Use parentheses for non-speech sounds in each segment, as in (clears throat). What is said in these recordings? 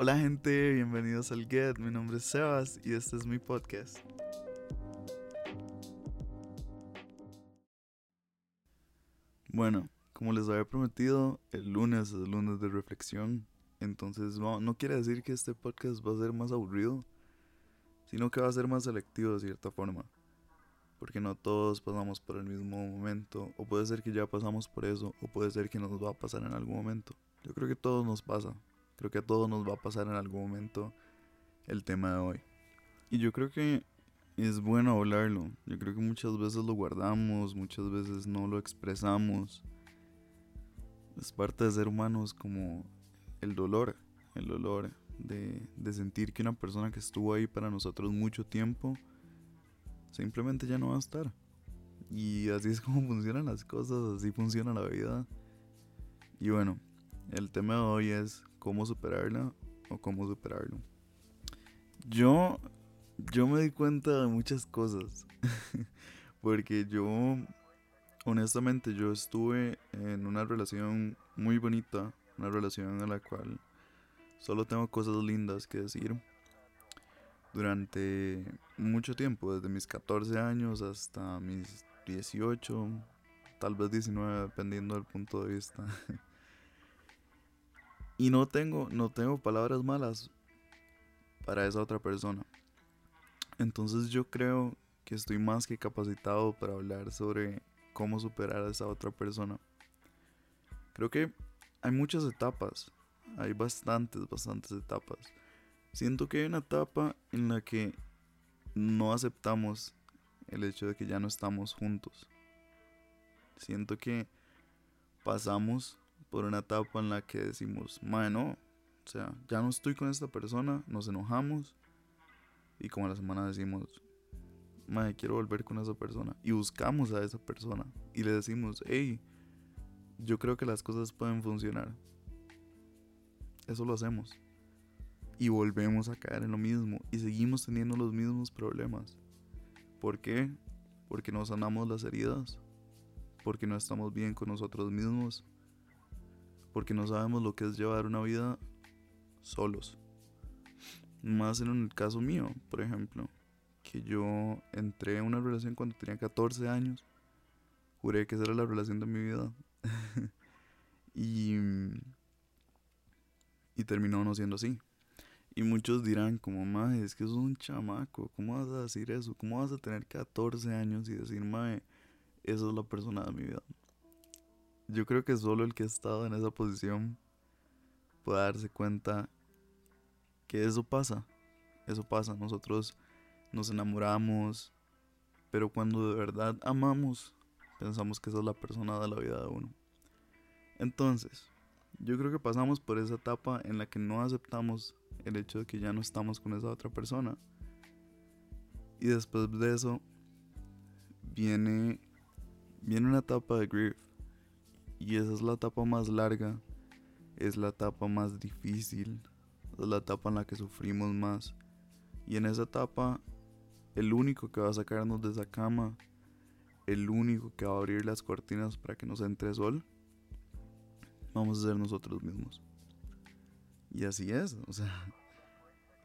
Hola gente, bienvenidos al Get. Mi nombre es Sebas y este es mi podcast. Bueno, como les había prometido, el lunes es el lunes de reflexión. Entonces no, no quiere decir que este podcast va a ser más aburrido, sino que va a ser más selectivo de cierta forma. Porque no todos pasamos por el mismo momento, o puede ser que ya pasamos por eso, o puede ser que nos va a pasar en algún momento. Yo creo que todos nos pasa, creo que a todos nos va a pasar en algún momento el tema de hoy. Y yo creo que es bueno hablarlo. Yo creo que muchas veces lo guardamos, muchas veces no lo expresamos. Es parte de ser humanos como el dolor, el dolor de, de sentir que una persona que estuvo ahí para nosotros mucho tiempo simplemente ya no va a estar. Y así es (laughs) como funcionan las cosas, así funciona la vida. Y bueno, el tema de hoy es cómo superarla o cómo superarlo. Yo, yo me di cuenta de muchas cosas. (laughs) Porque yo, honestamente, yo estuve en una relación muy bonita. Una relación en la cual solo tengo cosas lindas que decir. Durante mucho tiempo, desde mis 14 años hasta mis 18, tal vez 19, dependiendo del punto de vista. (laughs) Y no tengo, no tengo palabras malas para esa otra persona. Entonces yo creo que estoy más que capacitado para hablar sobre cómo superar a esa otra persona. Creo que hay muchas etapas, hay bastantes, bastantes etapas. Siento que hay una etapa en la que no aceptamos el hecho de que ya no estamos juntos. Siento que pasamos por una etapa en la que decimos, bueno, o sea, ya no estoy con esta persona, nos enojamos y como a la semana decimos, madre, quiero volver con esa persona y buscamos a esa persona y le decimos, hey, yo creo que las cosas pueden funcionar. Eso lo hacemos. Y volvemos a caer en lo mismo y seguimos teniendo los mismos problemas. ¿Por qué? Porque no sanamos las heridas. Porque no estamos bien con nosotros mismos porque no sabemos lo que es llevar una vida solos. Más en el caso mío, por ejemplo, que yo entré en una relación cuando tenía 14 años. Juré que esa era la relación de mi vida. (laughs) y, y terminó no siendo así. Y muchos dirán como, mae, es que sos un chamaco, ¿cómo vas a decir eso? ¿Cómo vas a tener 14 años y decir, mae, esa es la persona de mi vida? Yo creo que solo el que ha estado en esa posición puede darse cuenta que eso pasa. Eso pasa. Nosotros nos enamoramos, pero cuando de verdad amamos, pensamos que esa es la persona de la vida de uno. Entonces, yo creo que pasamos por esa etapa en la que no aceptamos el hecho de que ya no estamos con esa otra persona. Y después de eso viene viene una etapa de grief y esa es la etapa más larga, es la etapa más difícil, es la etapa en la que sufrimos más. Y en esa etapa, el único que va a sacarnos de esa cama, el único que va a abrir las cortinas para que nos entre sol, vamos a ser nosotros mismos. Y así es, o sea,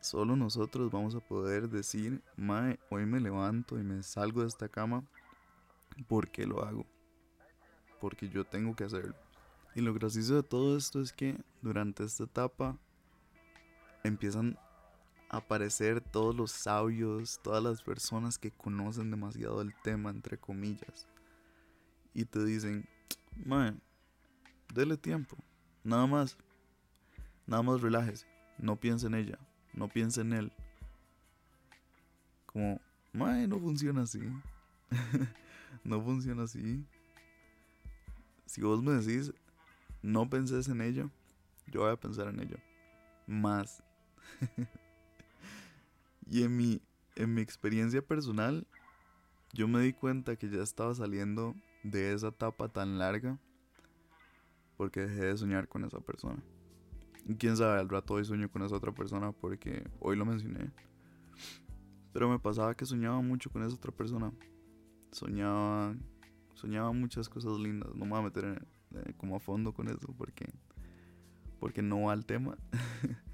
solo nosotros vamos a poder decir, Mae, hoy me levanto y me salgo de esta cama porque lo hago porque yo tengo que hacerlo. Y lo gracioso de todo esto es que durante esta etapa empiezan a aparecer todos los sabios, todas las personas que conocen demasiado el tema, entre comillas. Y te dicen, mae, dele tiempo, nada más. Nada más relájese, no piense en ella, no piense en él. Como, mae, no funciona así. (laughs) no funciona así. Si vos me decís, no penses en ello, yo voy a pensar en ello. Más. (laughs) y en mi, en mi experiencia personal, yo me di cuenta que ya estaba saliendo de esa etapa tan larga porque dejé de soñar con esa persona. Y quién sabe, al rato hoy sueño con esa otra persona porque hoy lo mencioné. Pero me pasaba que soñaba mucho con esa otra persona. Soñaba soñaba muchas cosas lindas. No me voy a meter como a fondo con eso porque, porque no va al tema. (laughs)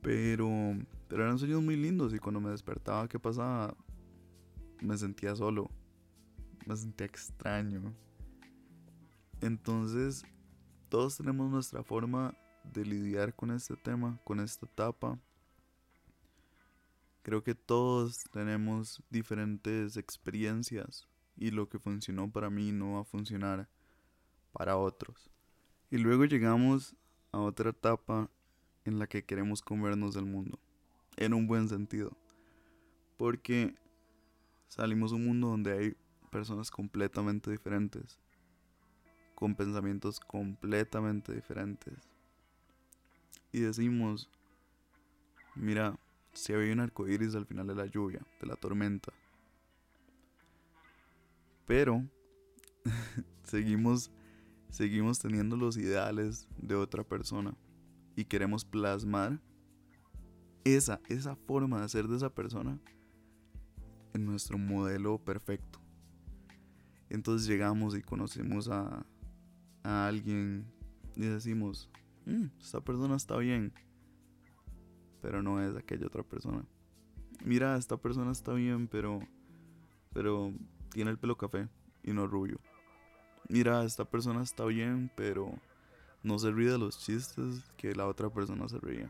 Pero, pero eran sueños muy lindos y cuando me despertaba, ¿qué pasaba? Me sentía solo, me sentía extraño. Entonces, todos tenemos nuestra forma de lidiar con este tema, con esta etapa. Creo que todos tenemos diferentes experiencias y lo que funcionó para mí no va a funcionar para otros. Y luego llegamos a otra etapa en la que queremos comernos del mundo, en un buen sentido, porque salimos a un mundo donde hay personas completamente diferentes, con pensamientos completamente diferentes. Y decimos, mira, si había un arco iris al final de la lluvia, de la tormenta. Pero (laughs) seguimos, seguimos teniendo los ideales de otra persona y queremos plasmar esa, esa forma de ser de esa persona en nuestro modelo perfecto. Entonces llegamos y conocemos a, alguien y decimos, mm, esta persona está bien, pero no es aquella otra persona. Mira, esta persona está bien, pero, pero tiene el pelo café y no rubio. Mira, esta persona está bien, pero no se ríe de los chistes que la otra persona se ríe.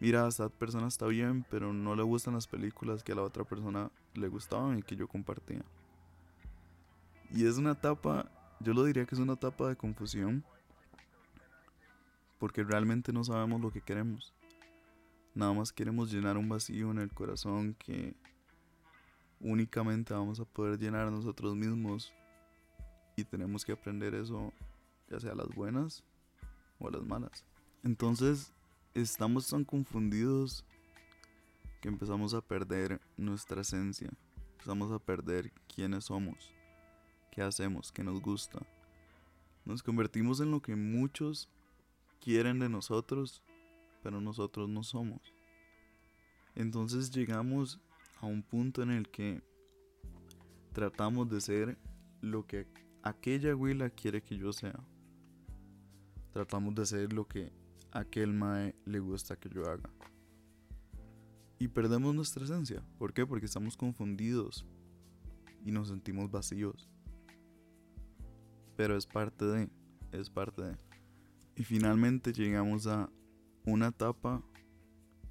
Mira, esta persona está bien, pero no le gustan las películas que a la otra persona le gustaban y que yo compartía. Y es una etapa yo lo diría que es una etapa de confusión porque realmente no sabemos lo que queremos. Nada más queremos llenar un vacío en el corazón que únicamente vamos a poder llenar nosotros mismos y tenemos que aprender eso ya sea las buenas o las malas. Entonces estamos tan confundidos que empezamos a perder nuestra esencia, empezamos a perder quiénes somos qué hacemos, qué nos gusta. Nos convertimos en lo que muchos quieren de nosotros, pero nosotros no somos. Entonces llegamos a un punto en el que tratamos de ser lo que aquella abuela quiere que yo sea. Tratamos de ser lo que aquel mae le gusta que yo haga. Y perdemos nuestra esencia. ¿Por qué? Porque estamos confundidos y nos sentimos vacíos. Pero es parte de, es parte de. Y finalmente llegamos a una etapa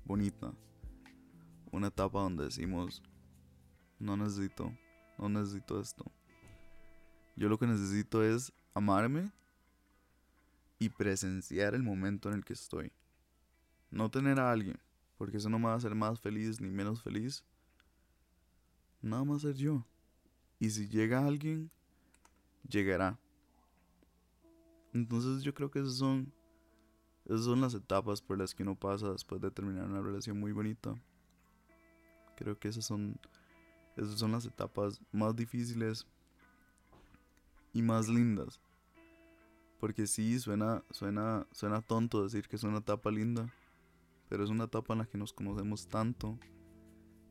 bonita. Una etapa donde decimos, no necesito, no necesito esto. Yo lo que necesito es amarme y presenciar el momento en el que estoy. No tener a alguien, porque eso no me va a hacer más feliz ni menos feliz. Nada más ser yo. Y si llega alguien, llegará. Entonces yo creo que esas son, esas son las etapas por las que uno pasa después de terminar una relación muy bonita. Creo que esas son, esas son las etapas más difíciles y más lindas. Porque sí, suena, suena, suena tonto decir que es una etapa linda, pero es una etapa en la que nos conocemos tanto,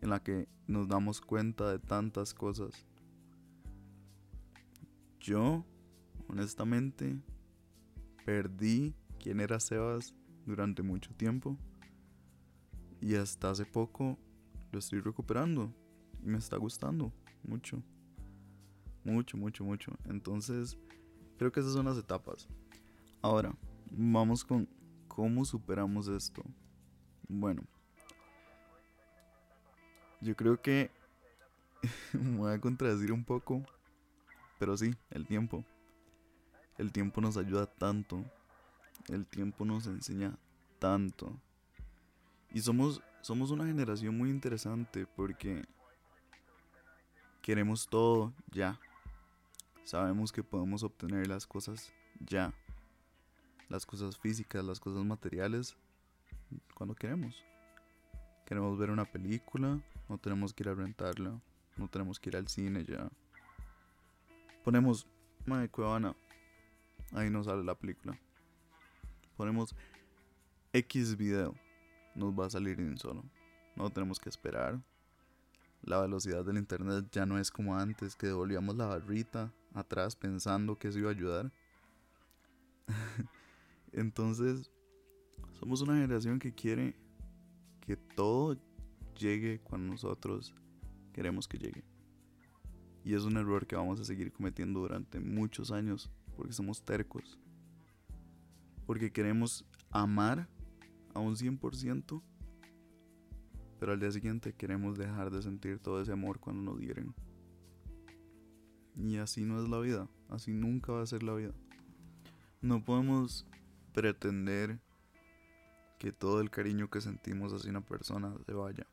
en la que nos damos cuenta de tantas cosas. Yo, honestamente, Perdí quién era Sebas durante mucho tiempo. Y hasta hace poco lo estoy recuperando. Y me está gustando mucho. Mucho, mucho, mucho. Entonces, creo que esas son las etapas. Ahora, vamos con cómo superamos esto. Bueno, yo creo que (laughs) me voy a contradecir un poco. Pero sí, el tiempo. El tiempo nos ayuda tanto. El tiempo nos enseña tanto. Y somos, somos una generación muy interesante porque queremos todo ya. Sabemos que podemos obtener las cosas ya. Las cosas físicas, las cosas materiales, cuando queremos. Queremos ver una película, no tenemos que ir a rentarla, no tenemos que ir al cine ya. Ponemos, Madre Cuevana, Ahí nos sale la película. Ponemos X video. Nos va a salir en solo. No tenemos que esperar. La velocidad del internet ya no es como antes, que devolvíamos la barrita atrás pensando que eso iba a ayudar. (laughs) Entonces, somos una generación que quiere que todo llegue cuando nosotros queremos que llegue. Y es un error que vamos a seguir cometiendo durante muchos años porque somos tercos. Porque queremos amar a un 100%, pero al día siguiente queremos dejar de sentir todo ese amor cuando nos hieren. Y así no es la vida, así nunca va a ser la vida. No podemos pretender que todo el cariño que sentimos hacia una persona se vaya.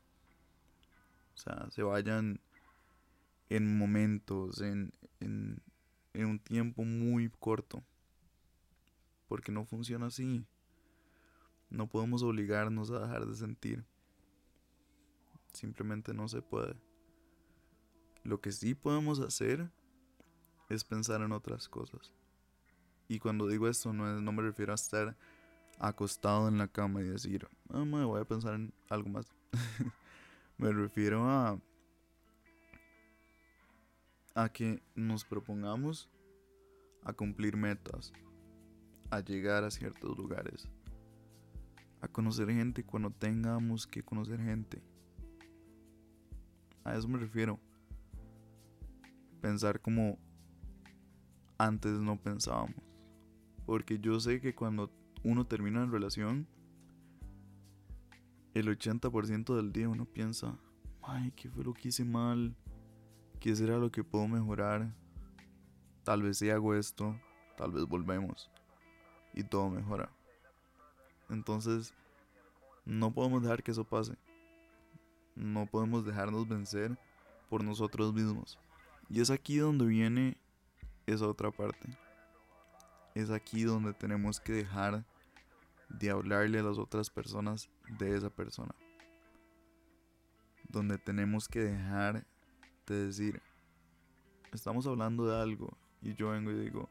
O sea, se vayan en momentos, en, en, en un tiempo muy corto. Porque no funciona así. No podemos obligarnos a dejar de sentir. Simplemente no se puede. Lo que sí podemos hacer es pensar en otras cosas. Y cuando digo esto no, no me refiero a estar acostado en la cama y decir, ah, me voy a pensar en algo más. (laughs) me refiero a a que nos propongamos a cumplir metas, a llegar a ciertos lugares, a conocer gente cuando tengamos que conocer gente. A eso me refiero. Pensar como antes no pensábamos. Porque yo sé que cuando uno termina en relación, el 80% del día uno piensa, ay, ¿qué fue lo que hice mal? ¿Qué será lo que puedo mejorar? Tal vez si hago esto, tal vez volvemos. Y todo mejora. Entonces, no podemos dejar que eso pase. No podemos dejarnos vencer por nosotros mismos. Y es aquí donde viene esa otra parte. Es aquí donde tenemos que dejar de hablarle a las otras personas de esa persona. Donde tenemos que dejar de decir, estamos hablando de algo y yo vengo y digo,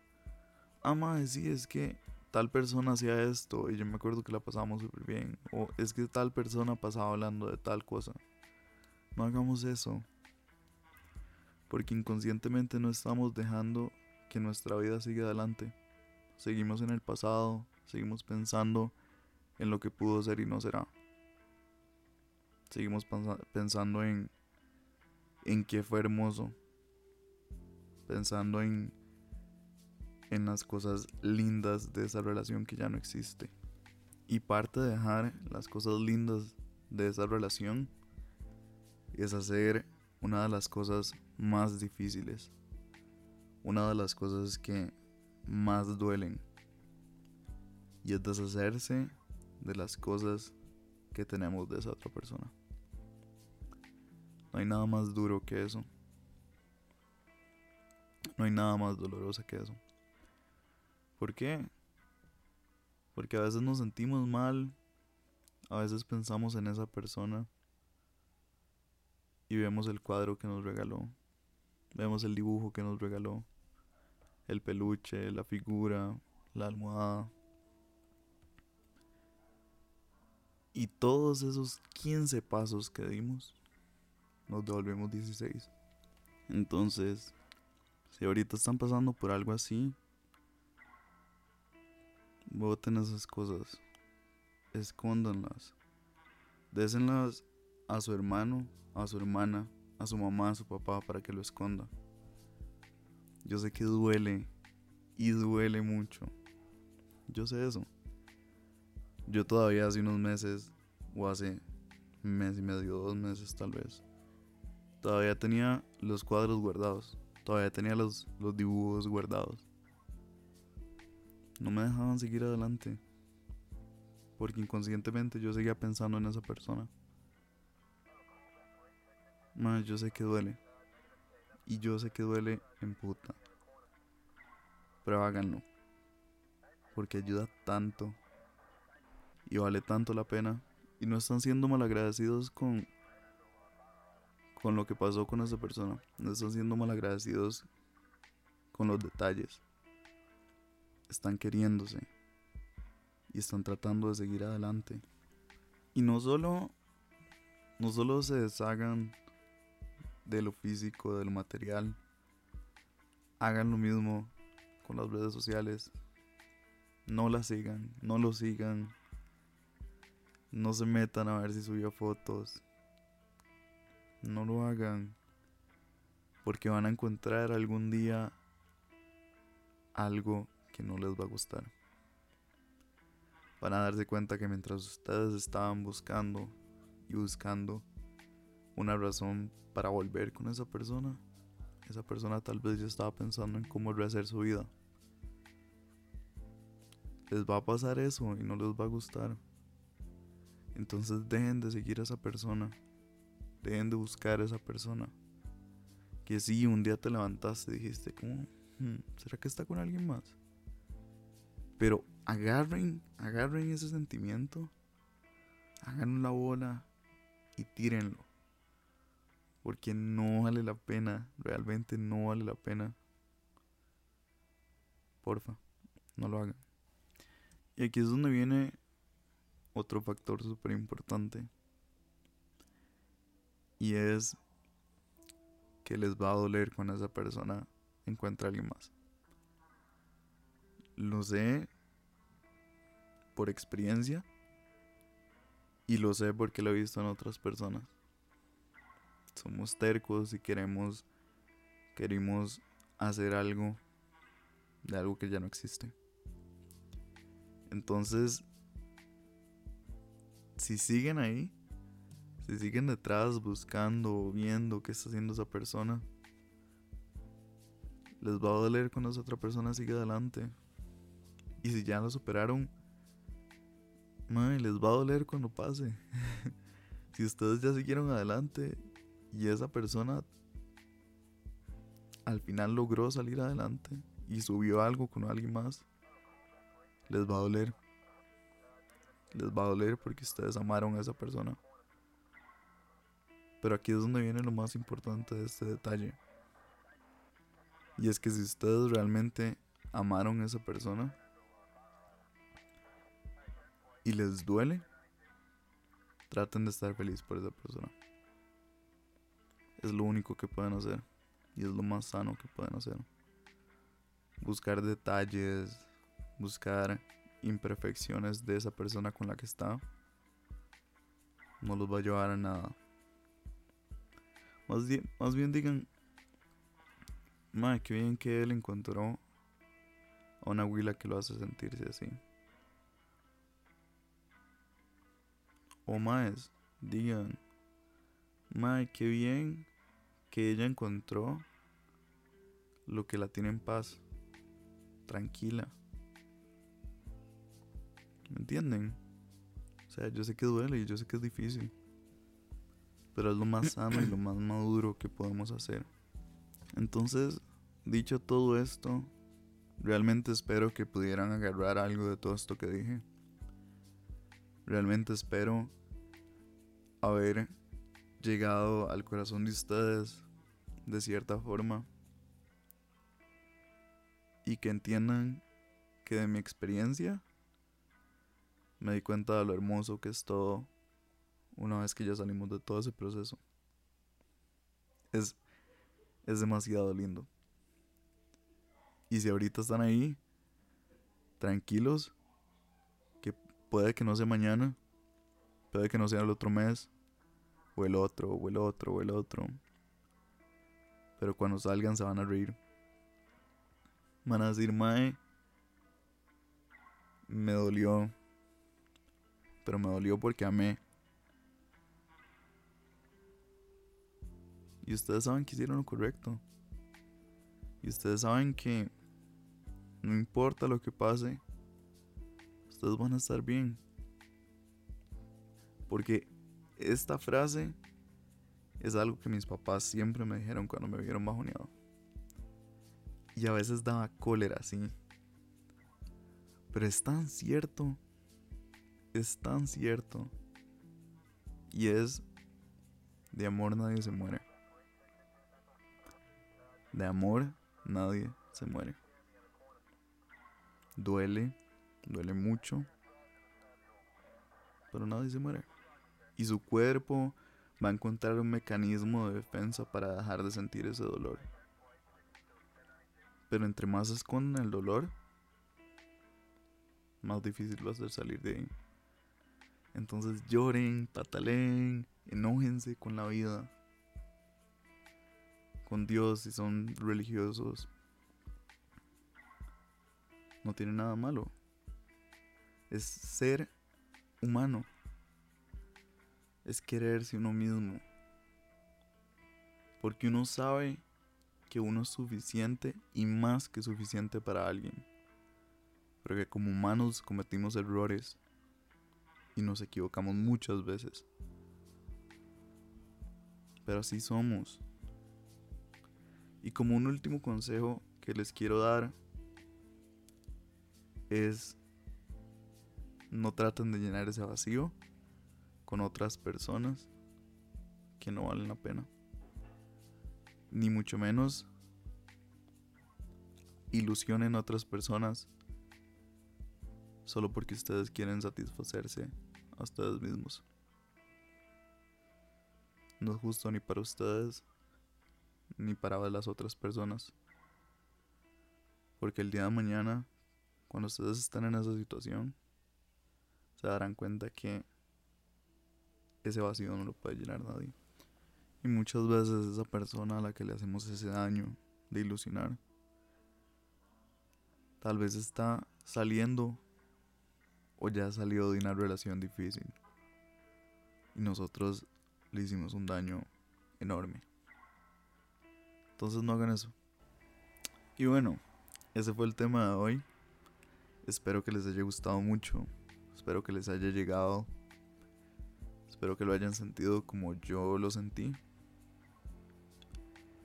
ah, madre, sí, es que tal persona hacía esto y yo me acuerdo que la pasamos súper bien. O es que tal persona pasaba hablando de tal cosa. No hagamos eso. Porque inconscientemente no estamos dejando que nuestra vida siga adelante. Seguimos en el pasado, seguimos pensando en lo que pudo ser y no será. Seguimos pensando en en que fue hermoso. Pensando en en las cosas lindas de esa relación que ya no existe. Y parte de dejar las cosas lindas de esa relación es hacer una de las cosas más difíciles. Una de las cosas que más duelen. Y es deshacerse de las cosas que tenemos de esa otra persona. No hay nada más duro que eso. No hay nada más doloroso que eso. ¿Por qué? Porque a veces nos sentimos mal, a veces pensamos en esa persona y vemos el cuadro que nos regaló, vemos el dibujo que nos regaló, el peluche, la figura, la almohada. Y todos esos 15 pasos que dimos, nos devolvemos 16. Entonces, si ahorita están pasando por algo así, Voten esas cosas. Escóndanlas. Désenlas a su hermano, a su hermana, a su mamá, a su papá para que lo esconda. Yo sé que duele y duele mucho. Yo sé eso. Yo todavía hace unos meses, o hace mes y medio, dos meses tal vez, todavía tenía los cuadros guardados. Todavía tenía los dibujos guardados no me dejaban seguir adelante. Porque inconscientemente yo seguía pensando en esa persona. Más yo sé que duele. Y yo sé que duele en puta. Pero háganlo. Porque ayuda tanto. Y vale tanto la pena. Y no están siendo malagradecidos con. con lo que pasó con esa persona. No están siendo malagradecidos con los detalles están queriéndose y están tratando de seguir adelante. Y no solo, no solo se deshagan de lo físico, de lo material, hagan lo mismo con las redes sociales. No las sigan, no lo sigan. No se metan a ver si subió fotos. No lo hagan. Porque van a encontrar algún día algo no les va a gustar. Van a darse cuenta que mientras ustedes estaban buscando y buscando una razón para volver con esa persona, esa persona tal vez ya estaba pensando en cómo rehacer su vida. Les va a pasar eso y no les va a gustar. Entonces dejen de seguir a esa persona. Dejen de buscar a esa persona. Que si un día te levantaste y dijiste, como, hmm, ¿será que está con alguien más? Pero agarren, agarren ese sentimiento, hagan la bola y tírenlo. Porque no vale la pena, realmente no vale la pena. Porfa, no lo hagan. Y aquí es donde viene otro factor súper importante. Y es que les va a doler cuando esa persona encuentra a alguien más. Lo sé por experiencia y lo sé porque lo he visto en otras personas. Somos tercos y queremos queremos hacer algo de algo que ya no existe. Entonces, si siguen ahí, si siguen detrás buscando, viendo qué está haciendo esa persona, les va a doler cuando esa otra persona sigue adelante. Y si ya lo superaron, les va a doler cuando pase. (laughs) si ustedes ya siguieron adelante y esa persona al final logró salir adelante y subió algo con alguien más, les va a doler les va a doler porque ustedes amaron a esa persona. Pero aquí es donde viene lo más importante de este detalle. Y es que si ustedes realmente amaron a esa persona y les duele, traten de estar feliz por esa persona. Es lo único que pueden hacer y es lo más sano que pueden hacer. Buscar detalles, buscar imperfecciones de esa persona con la que está no los va a llevar a nada. Más bien, más bien digan, madre, qué bien que él encontró a una huila que lo hace sentirse así. O más, digan, madre, qué bien que ella encontró lo que la tiene en paz, tranquila. ¿Me entienden? O sea, yo sé que duele y yo sé que es difícil. Pero es lo más (clears throat) sano y lo más maduro que podemos hacer. Entonces, dicho todo esto, realmente espero que pudieran agarrar algo de todo esto que dije. Realmente espero haber llegado al corazón de ustedes de cierta forma. Y que entiendan que de mi experiencia me di cuenta de lo hermoso que es todo una vez que ya salimos de todo ese proceso. Es, es demasiado lindo. Y si ahorita están ahí, tranquilos, que puede que no sea mañana, puede que no sea el otro mes, o el otro, o el otro, o el otro. Pero cuando salgan se van a reír. Van a decir, Mae, me dolió pero me dolió porque amé. Y ustedes saben que hicieron lo correcto. Y ustedes saben que no importa lo que pase, ustedes van a estar bien. Porque esta frase es algo que mis papás siempre me dijeron cuando me vieron bajoneado. Y a veces daba cólera, sí. Pero es tan cierto es tan cierto. Y es, de amor nadie se muere. De amor nadie se muere. Duele, duele mucho, pero nadie se muere. Y su cuerpo va a encontrar un mecanismo de defensa para dejar de sentir ese dolor. Pero entre más esconden el dolor, más difícil va a ser salir de ahí. Entonces lloren, pataleen, enójense con la vida, con Dios si son religiosos. No tiene nada malo. Es ser humano. Es quererse uno mismo. Porque uno sabe que uno es suficiente y más que suficiente para alguien. Pero que como humanos cometimos errores y nos equivocamos muchas veces. Pero así somos. Y como un último consejo que les quiero dar es no traten de llenar ese vacío con otras personas que no valen la pena. Ni mucho menos ilusionen a otras personas solo porque ustedes quieren satisfacerse a ustedes mismos. No es justo ni para ustedes ni para las otras personas. Porque el día de mañana, cuando ustedes están en esa situación, se darán cuenta que ese vacío no lo puede llenar nadie. Y muchas veces esa persona a la que le hacemos ese daño de ilusionar, tal vez está saliendo o ya ha salido de una relación difícil. Y nosotros le hicimos un daño enorme. Entonces no hagan eso. Y bueno, ese fue el tema de hoy. Espero que les haya gustado mucho. Espero que les haya llegado. Espero que lo hayan sentido como yo lo sentí.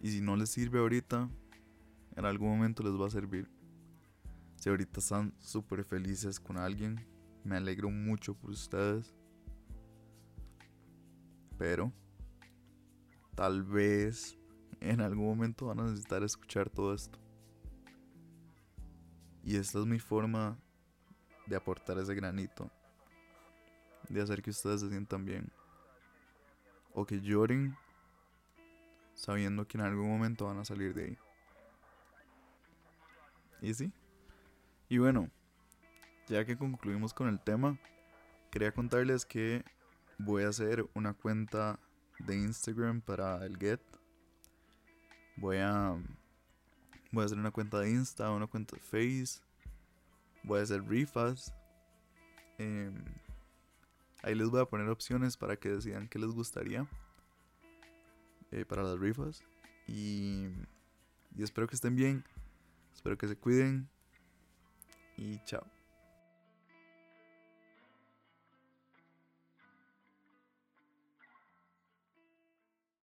Y si no les sirve ahorita, en algún momento les va a servir. Si ahorita están súper felices con alguien, me alegro mucho por ustedes. Pero tal vez en algún momento van a necesitar escuchar todo esto. Y esta es mi forma de aportar ese granito. De hacer que ustedes se sientan bien. O que lloren sabiendo que en algún momento van a salir de ahí. Y sí. Y bueno, ya que concluimos con el tema, quería contarles que voy a hacer una cuenta de Instagram para el Get. Voy a voy a hacer una cuenta de Insta, una cuenta de Face. Voy a hacer rifas. Em, ahí les voy a poner opciones para que decidan qué les gustaría eh, para las rifas. Y, y espero que estén bien. Espero que se cuiden. Y chao.